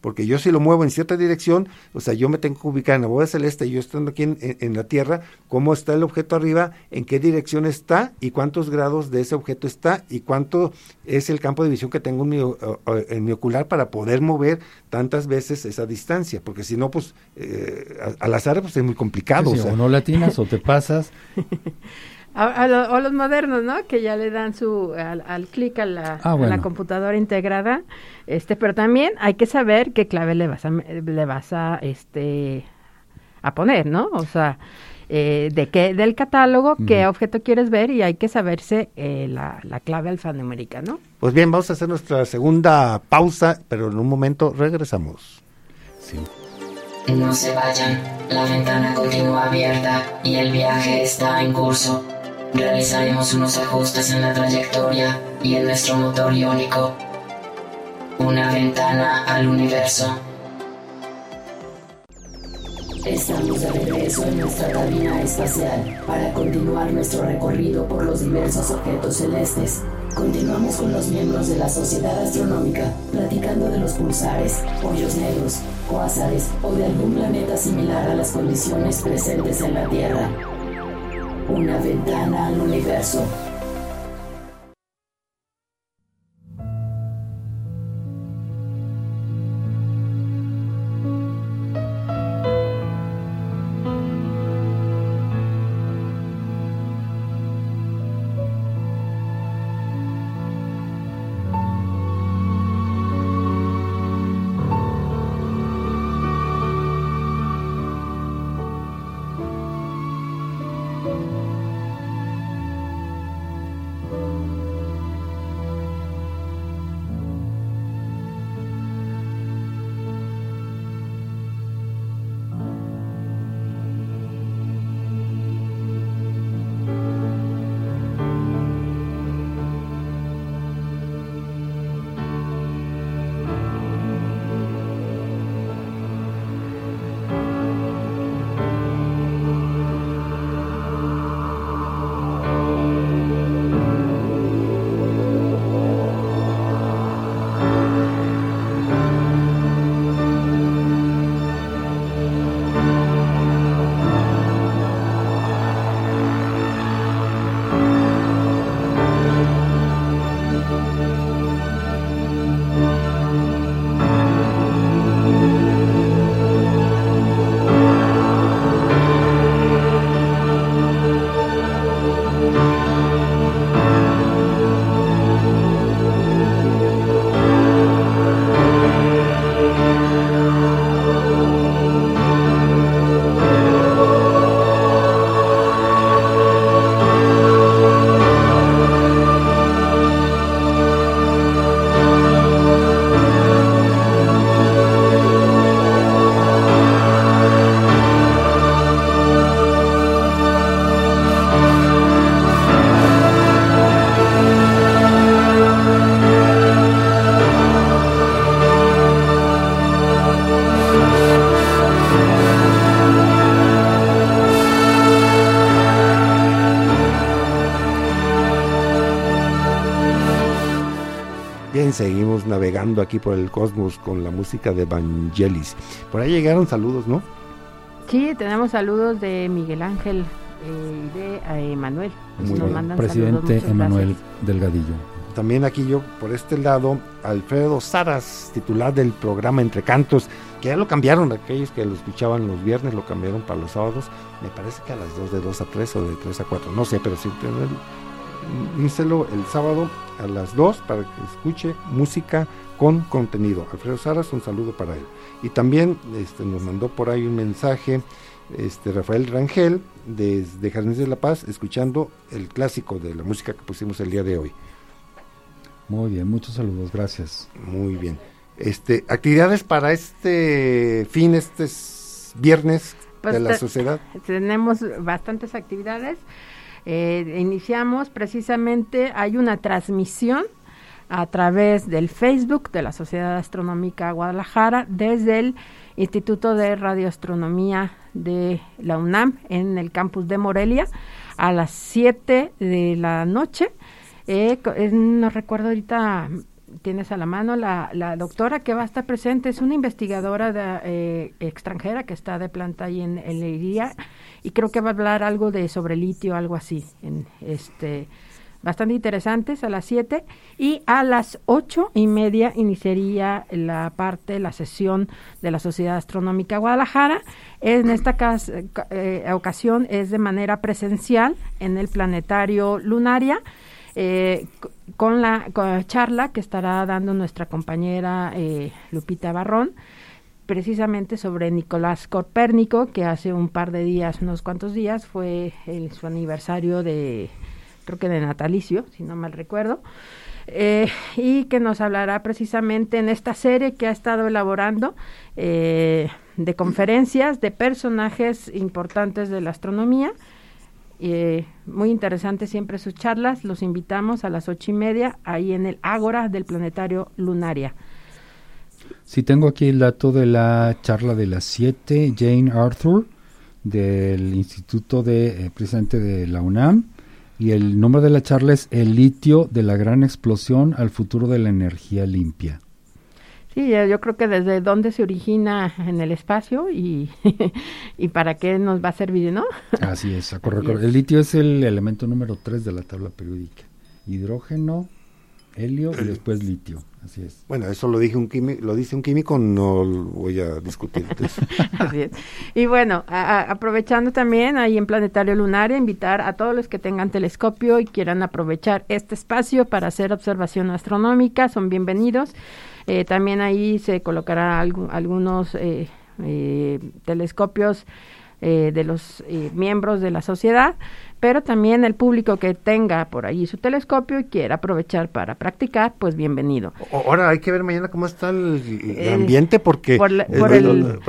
Porque yo si lo muevo en cierta dirección, o sea, yo me tengo que ubicar en la boda celeste, yo estando aquí en, en- en la Tierra, cómo está el objeto arriba, en qué dirección está y cuántos grados de ese objeto está y cuánto es el campo de visión que tengo en mi, en ocular para poder mover tantas veces esa distancia. Porque si no, pues eh, al azar pues es muy complicado. Sí, o sea. o no le atinas o te pasas. A- a lo- o los modernos, ¿no? Que ya le dan su al, al clic a la, Ah, a la computadora integrada. Este, pero también hay que saber qué clave le vas a me- le vas a este a poner, ¿no? O sea, eh, de qué del catálogo, qué objeto quieres ver y hay que saberse eh, la, la clave alfanumérica, ¿no? Pues bien, vamos a hacer nuestra segunda pausa, pero en un momento regresamos. Sí. No se vayan, la ventana continúa abierta y el viaje está en curso. Realizaremos unos ajustes en la trayectoria y en nuestro motor iónico. Una ventana al universo. Estamos de regreso en nuestra cabina espacial para continuar nuestro recorrido por los diversos objetos celestes. Continuamos con los miembros de la Sociedad Astronómica, platicando de los pulsares, hoyos negros, cuásares o de algún planeta similar a las condiciones presentes en la Tierra. Una ventana al aquí por el cosmos con la música de Vangelis. Por ahí llegaron saludos, ¿no? Sí, tenemos saludos de Miguel Ángel eh, y de eh, Emanuel. Muy bien. Presidente Emanuel Delgadillo. También aquí yo, por este lado, Alfredo Saras, titular del programa Entre Cantos, que ya lo cambiaron, aquellos que lo escuchaban los viernes lo cambiaron para los sábados, me parece que a las 2 de 2 a 3 o de 3 a 4, no sé, pero sí, díselo el sábado a las 2 para que escuche música con contenido. Alfredo Saras, un saludo para él. Y también este, nos mandó por ahí un mensaje este, Rafael Rangel desde Jardines de la Paz, escuchando el clásico de la música que pusimos el día de hoy. Muy bien, muchos saludos, gracias. Muy bien. Este, actividades para este fin, este viernes pues de la sociedad. Tenemos bastantes actividades. Eh, iniciamos precisamente, hay una transmisión a través del Facebook de la Sociedad Astronómica Guadalajara desde el Instituto de Radioastronomía de la UNAM en el campus de Morelia a las 7 de la noche. Eh, no recuerdo ahorita, tienes a la mano la, la, doctora que va a estar presente, es una investigadora de, eh, extranjera que está de planta ahí en, el Leiría y creo que va a hablar algo de sobre litio, algo así, en este bastante interesantes a las 7 y a las ocho y media iniciaría la parte, la sesión de la Sociedad Astronómica Guadalajara. En esta eh, ocasión es de manera presencial en el planetario Lunaria. Eh, con, la, charla que estará dando nuestra compañera eh, Lupita Barrón, precisamente sobre Nicolás Copérnico, que hace un par de días, unos cuantos días, fue su aniversario de creo que de natalicio, si no mal recuerdo, eh, y que nos hablará precisamente en esta serie que ha estado elaborando eh, de conferencias de personajes importantes de la astronomía. Eh, muy interesante siempre sus charlas. Los invitamos a las ocho y media ahí en el Ágora del Planetario Lunaria. Sí, tengo aquí el dato de la charla de las siete, Jane Arthur, del Instituto de, presidente de la UNAM, y el nombre de la charla es El litio de la gran explosión al futuro de la energía limpia. Sí, yo creo que desde dónde se origina en el espacio y, y para qué nos va a servir, ¿no? Así es, El litio es el elemento número 3 de la tabla periódica. Hidrógeno, helio y después litio. Así es. Bueno, eso lo dije un químico, lo dice un químico, no voy a discutir. Así es. Y bueno, aprovechando también ahí en Planetario Lunar, invitar a todos los que tengan telescopio y quieran aprovechar este espacio para hacer observación astronómica, son bienvenidos. Eh, también ahí se colocará algunos eh, eh, telescopios de los miembros de la sociedad pero también el público que tenga por ahí su telescopio y quiera aprovechar para practicar, pues bienvenido. Ahora hay que ver mañana cómo está el, ambiente porque por, el,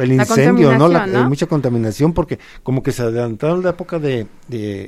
incendio, ¿no? Hay mucha contaminación porque como que se adelantaron la época de,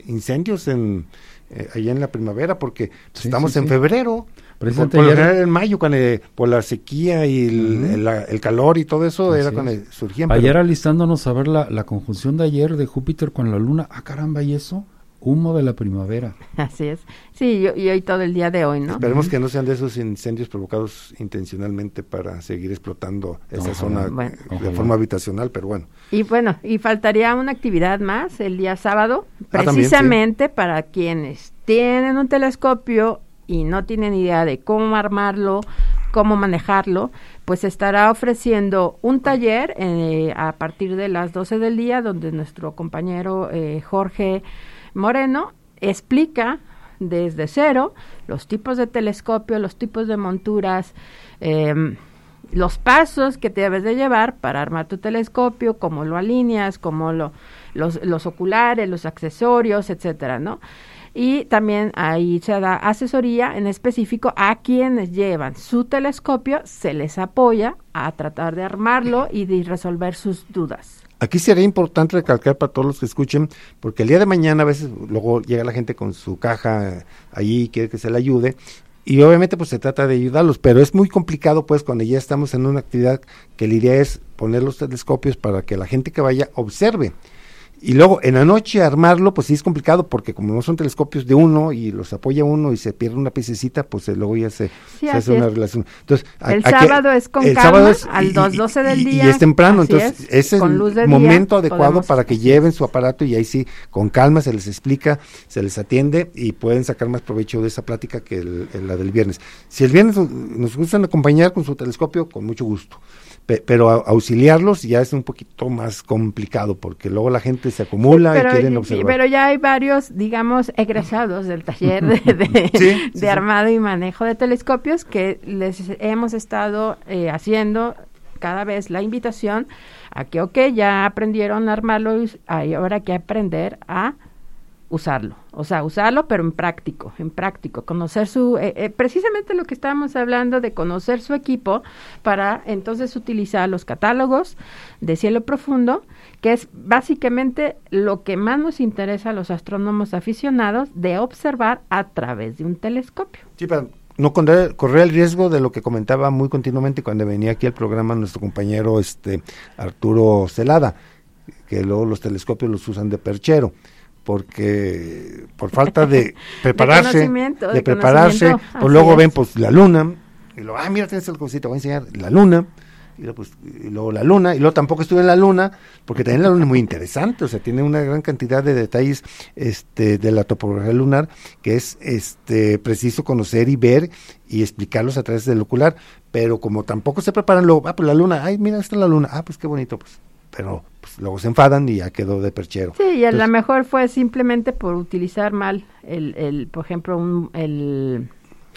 incendios en eh, allá en la primavera porque estamos en febrero. Por, por en mayo, cuando, por la sequía y el, calor y todo eso, era cuando surgían. Ayer alistándonos a ver la, la conjunción de ayer de Júpiter con la Luna, ah caramba, ¿y eso? Humo de la primavera. Así es. Sí, y hoy todo el día de hoy, ¿no? Esperemos que no sean de esos incendios provocados intencionalmente para seguir explotando esa zona de forma habitacional, pero bueno. Y bueno, y faltaría una actividad más el día sábado, ah, precisamente para quienes tienen un telescopio y no tienen idea de cómo armarlo, cómo manejarlo, pues estará ofreciendo un taller eh, a partir de las 12 del día, donde nuestro compañero eh, Jorge Moreno explica desde cero los tipos de telescopio, los tipos de monturas, em, los pasos que te debes de llevar para armar tu telescopio, cómo lo alineas, cómo lo, los, los oculares, los accesorios, etcétera, ¿no? Y también ahí se da asesoría en específico a quienes llevan su telescopio, se les apoya a tratar de armarlo y de resolver sus dudas. Aquí sería importante recalcar para todos los que escuchen, porque el día de mañana a veces luego llega la gente con su caja allí y quiere que se le ayude, y obviamente pues se trata de ayudarlos, pero es muy complicado pues cuando ya estamos en una actividad que la idea es poner los telescopios para que la gente que vaya observe. Y luego en la noche armarlo, pues sí es complicado porque como no son telescopios de uno y los apoya uno y se pierde una piececita, pues luego ya se, se hace una relación. Entonces, el sábado es con calma, al 2.12 del día. Y, es temprano, entonces ese es el momento adecuado para que lleven su aparato y ahí sí, con calma se les explica, se les atiende y pueden sacar más provecho de esa plática que la del viernes. Si el viernes nos gustan acompañar con su telescopio, con mucho gusto pero auxiliarlos ya es un poquito más complicado porque luego la gente se acumula y quieren observar. pero ya hay varios, digamos, egresados del taller de, de, armado y manejo de telescopios que les hemos estado eh, haciendo cada vez la invitación a que, ok, ya aprendieron a armarlo, hay ahora que aprender a usarlo, o sea, usarlo pero en práctico, en práctico, conocer su, eh, eh, precisamente lo que estábamos hablando de conocer su equipo para entonces utilizar los catálogos de cielo profundo, que es básicamente lo que más nos interesa a los astrónomos aficionados de observar a través de un telescopio. Sí, pero no correr, correr, el riesgo de lo que comentaba muy continuamente cuando venía aquí al programa nuestro compañero este Arturo Celada, que luego los telescopios los usan de perchero porque por falta de prepararse, de, prepararse, pues luego ven pues la luna, y luego, ah, mira, tienes el cosito, voy a enseñar la luna, y luego, pues, y luego la luna, y luego tampoco estuve en la luna, porque también la luna es muy interesante, o sea, tiene una gran cantidad de detalles este, de la topografía lunar que es este, preciso conocer y ver y explicarlos a través del ocular, pero como tampoco se preparan luego, ah, pues la luna, ay, mira, está la luna, ah, pues qué bonito, pues, pero luego se enfadan y ya quedó de perchero. Sí, y a lo mejor fue simplemente por utilizar mal el, el por ejemplo, un, el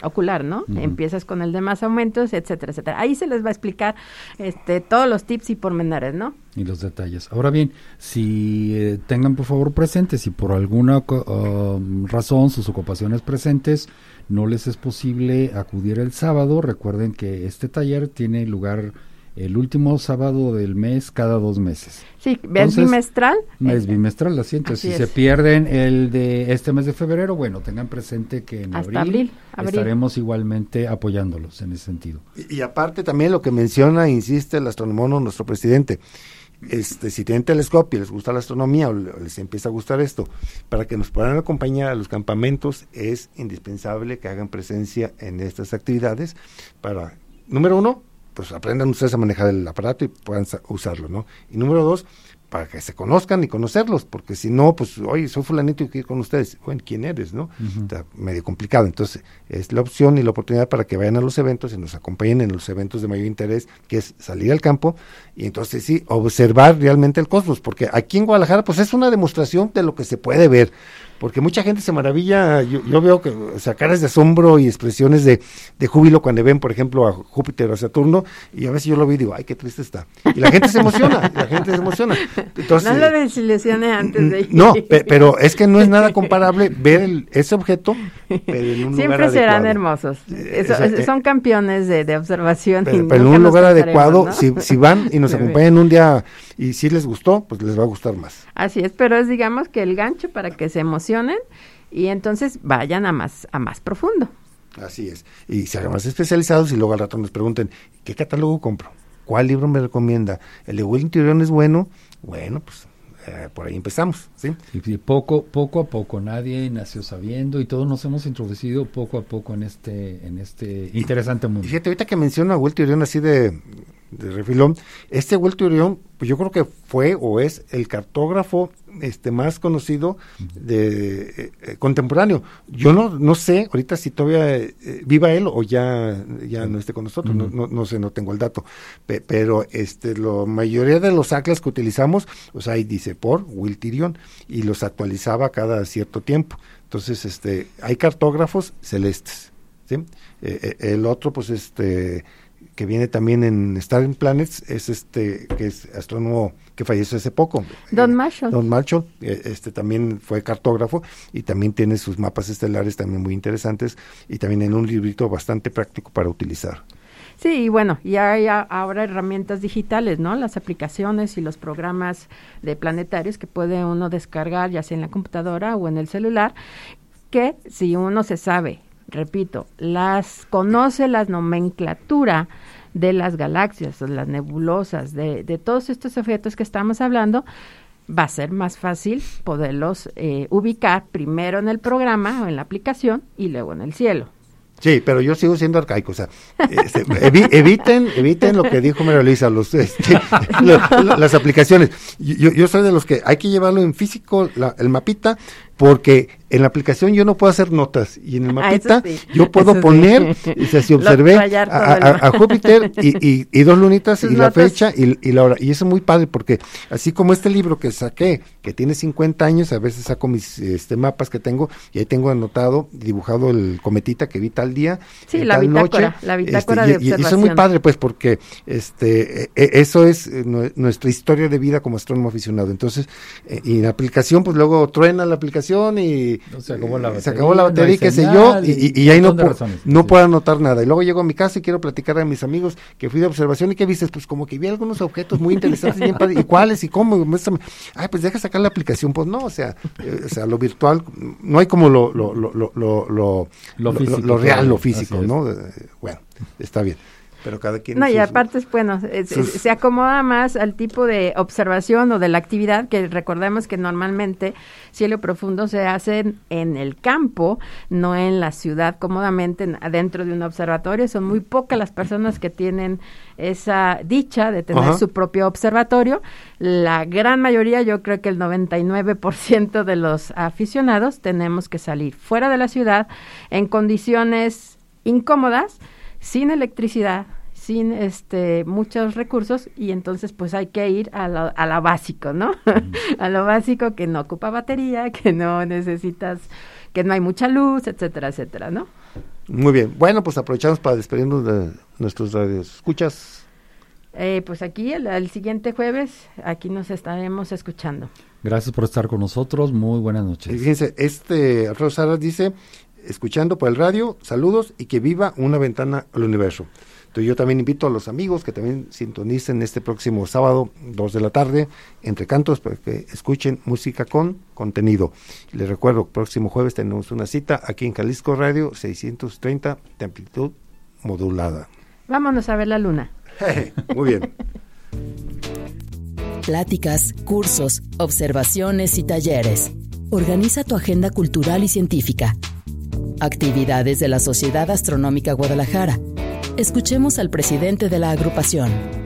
ocular, ¿no? Empiezas con el de más aumentos, etcétera, etcétera. Ahí se les va a explicar este, todos los tips y pormenores, ¿no? Y los detalles. Ahora bien, si eh, tengan por favor presentes, si por alguna um, razón sus ocupaciones presentes no les es posible acudir el sábado, recuerden que este taller tiene lugar el último sábado del mes cada dos meses. Sí, ¿es bimestral? Es bimestral, así entonces si se pierden el de este mes de febrero, bueno, tengan presente que en abril, estaremos igualmente apoyándolos en ese sentido. Y, aparte también lo que menciona, insiste el astrónomo, nuestro presidente, este, si tienen telescopio y les gusta la astronomía o les empieza a gustar esto, para que nos puedan acompañar a los campamentos es indispensable que hagan presencia en estas actividades para, número uno, pues aprendan ustedes a manejar el aparato y puedan usarlo, ¿no? Y número dos, para que se conozcan y conocerlos, porque si no, pues, oye, soy fulanito y quiero ir con ustedes. Bueno, ¿quién eres, no? Está medio complicado. Entonces, es la opción y la oportunidad para que vayan a los eventos y nos acompañen en los eventos de mayor interés, que es salir al campo y entonces sí, observar realmente el cosmos, porque aquí en Guadalajara, pues es una demostración de lo que se puede ver porque mucha gente se maravilla, yo, veo que, o sea, caras de asombro y expresiones de, de, júbilo cuando ven, por ejemplo, a Júpiter o a Saturno, y a veces yo lo veo y digo, ay, qué triste está. Y la gente se emociona, la gente se emociona. Entonces, no lo desilusione antes de ir. No, pero es que no es nada comparable ver ese objeto, pero en un Siempre serán hermosos. Eh, eh, son campeones de, de observación. Pero, en un lugar adecuado, si, si van y nos acompañan un día y si les gustó, pues les va a gustar más. Así es, pero es digamos que el gancho para que se emocionen y entonces vayan a más, a más profundo. Así es. Y se hagan más especializados y luego al rato nos pregunten, ¿qué catálogo compro? ¿Cuál libro me recomienda? ¿El de Will Interior es bueno? Bueno, pues eh, por ahí empezamos, ¿sí? Y, poco, poco a poco, nadie nació sabiendo y todos nos hemos introducido poco a poco en este, en este interesante mundo. fíjate, ahorita que menciona a Will Turión así de, de refilón, este Will Turión, pues yo creo que fue o es el cartógrafo este más conocido de eh, eh, contemporáneo. Yo no no sé ahorita si todavía eh, viva él o ya ya no esté con nosotros, no, no, sé, no tengo el dato, pero este la mayoría de los atlas que utilizamos, o sea, ahí dice por Will Tirion y los actualizaba cada cierto tiempo. Entonces, este hay cartógrafos celestes, ¿sí? el otro pues este que viene también en Star Planets es este que es astrónomo que falleció hace poco. Don Marshall. Don Marshall, eh, este también fue cartógrafo y también tiene sus mapas estelares también muy interesantes y también en un librito bastante práctico para utilizar. Sí, y bueno, y hay ahora herramientas digitales, ¿no? Las aplicaciones y los programas de planetarios que puede uno descargar ya sea en la computadora o en el celular, que si uno se sabe repito, las conoce la nomenclatura de las galaxias, las nebulosas, de, de todos estos objetos que estamos hablando, va a ser más fácil poderlos eh, ubicar primero en el programa o en la aplicación y luego en el cielo. Sí, pero yo sigo siendo arcaico, o sea, este, eviten, eviten lo que dijo María Luisa, los, este, las aplicaciones. Yo, yo soy de los que hay que llevarlo en físico, el mapita, porque en la aplicación yo no puedo hacer notas y en el ah, mapita yo puedo poner, si observé a, Júpiter y, y, dos lunitas y la fecha y, la hora. Y eso es muy padre porque así como este libro que saqué, que tiene 50 años, a veces saco mis este, mapas que tengo y ahí tengo anotado, dibujado el cometita que vi tal día, sí, la bitácora, la este, bitácora observación. Y, eso es muy padre pues porque este e, e, eso es eh, nuestra historia de vida como astrónomo aficionado. Entonces, eh, y en la aplicación pues luego truena la aplicación y se acabó la batería, se acabó la batería y qué sé yo, y, ahí no, no puedo anotar nada. Y luego llego a mi casa y quiero platicar a mis amigos que fui de observación y que viste, pues como que vi algunos objetos muy interesantes, y cuáles y cómo, ay, pues deja sacar la aplicación, pues no, o sea, eh, o sea, lo virtual, no hay como lo, lo, lo, lo, lo, lo, real, lo físico, ¿no? Eh, bueno, está bien pero cada quien... No, y aparte, bueno, se acomoda más al tipo de observación o de la actividad que recordemos que normalmente cielo profundo se hace en el campo, no en la ciudad, cómodamente adentro de un observatorio. Son muy pocas las personas que tienen esa dicha de tener su propio observatorio. La gran mayoría, yo creo que el 99% de los aficionados tenemos que salir fuera de la ciudad en condiciones incómodas sin electricidad, sin este muchos recursos y entonces pues hay que ir a lo, a lo básico, ¿no? a lo básico que no ocupa batería, que no necesitas, que no hay mucha luz, etcétera, etcétera, ¿no? Muy bien. Bueno, pues aprovechamos para despedirnos de nuestros radios. ¿Escuchas? Eh, pues aquí el, siguiente jueves, aquí nos estaremos escuchando. Gracias por estar con nosotros. Muy buenas noches. fíjense, este Alfredo Salas dice, escuchando por el radio, saludos y que viva una ventana al universo. Entonces yo también invito a los amigos que también sintonicen este próximo sábado, 2 de la tarde, entre cantos, para que escuchen música con contenido. Les recuerdo, próximo jueves tenemos una cita aquí en Jalisco Radio 630 de amplitud modulada. Vámonos a ver la luna. Muy bien. Pláticas, cursos, observaciones y talleres. Organiza tu agenda cultural y científica Actividades de la Sociedad Astronómica Guadalajara. Escuchemos al presidente de la agrupación.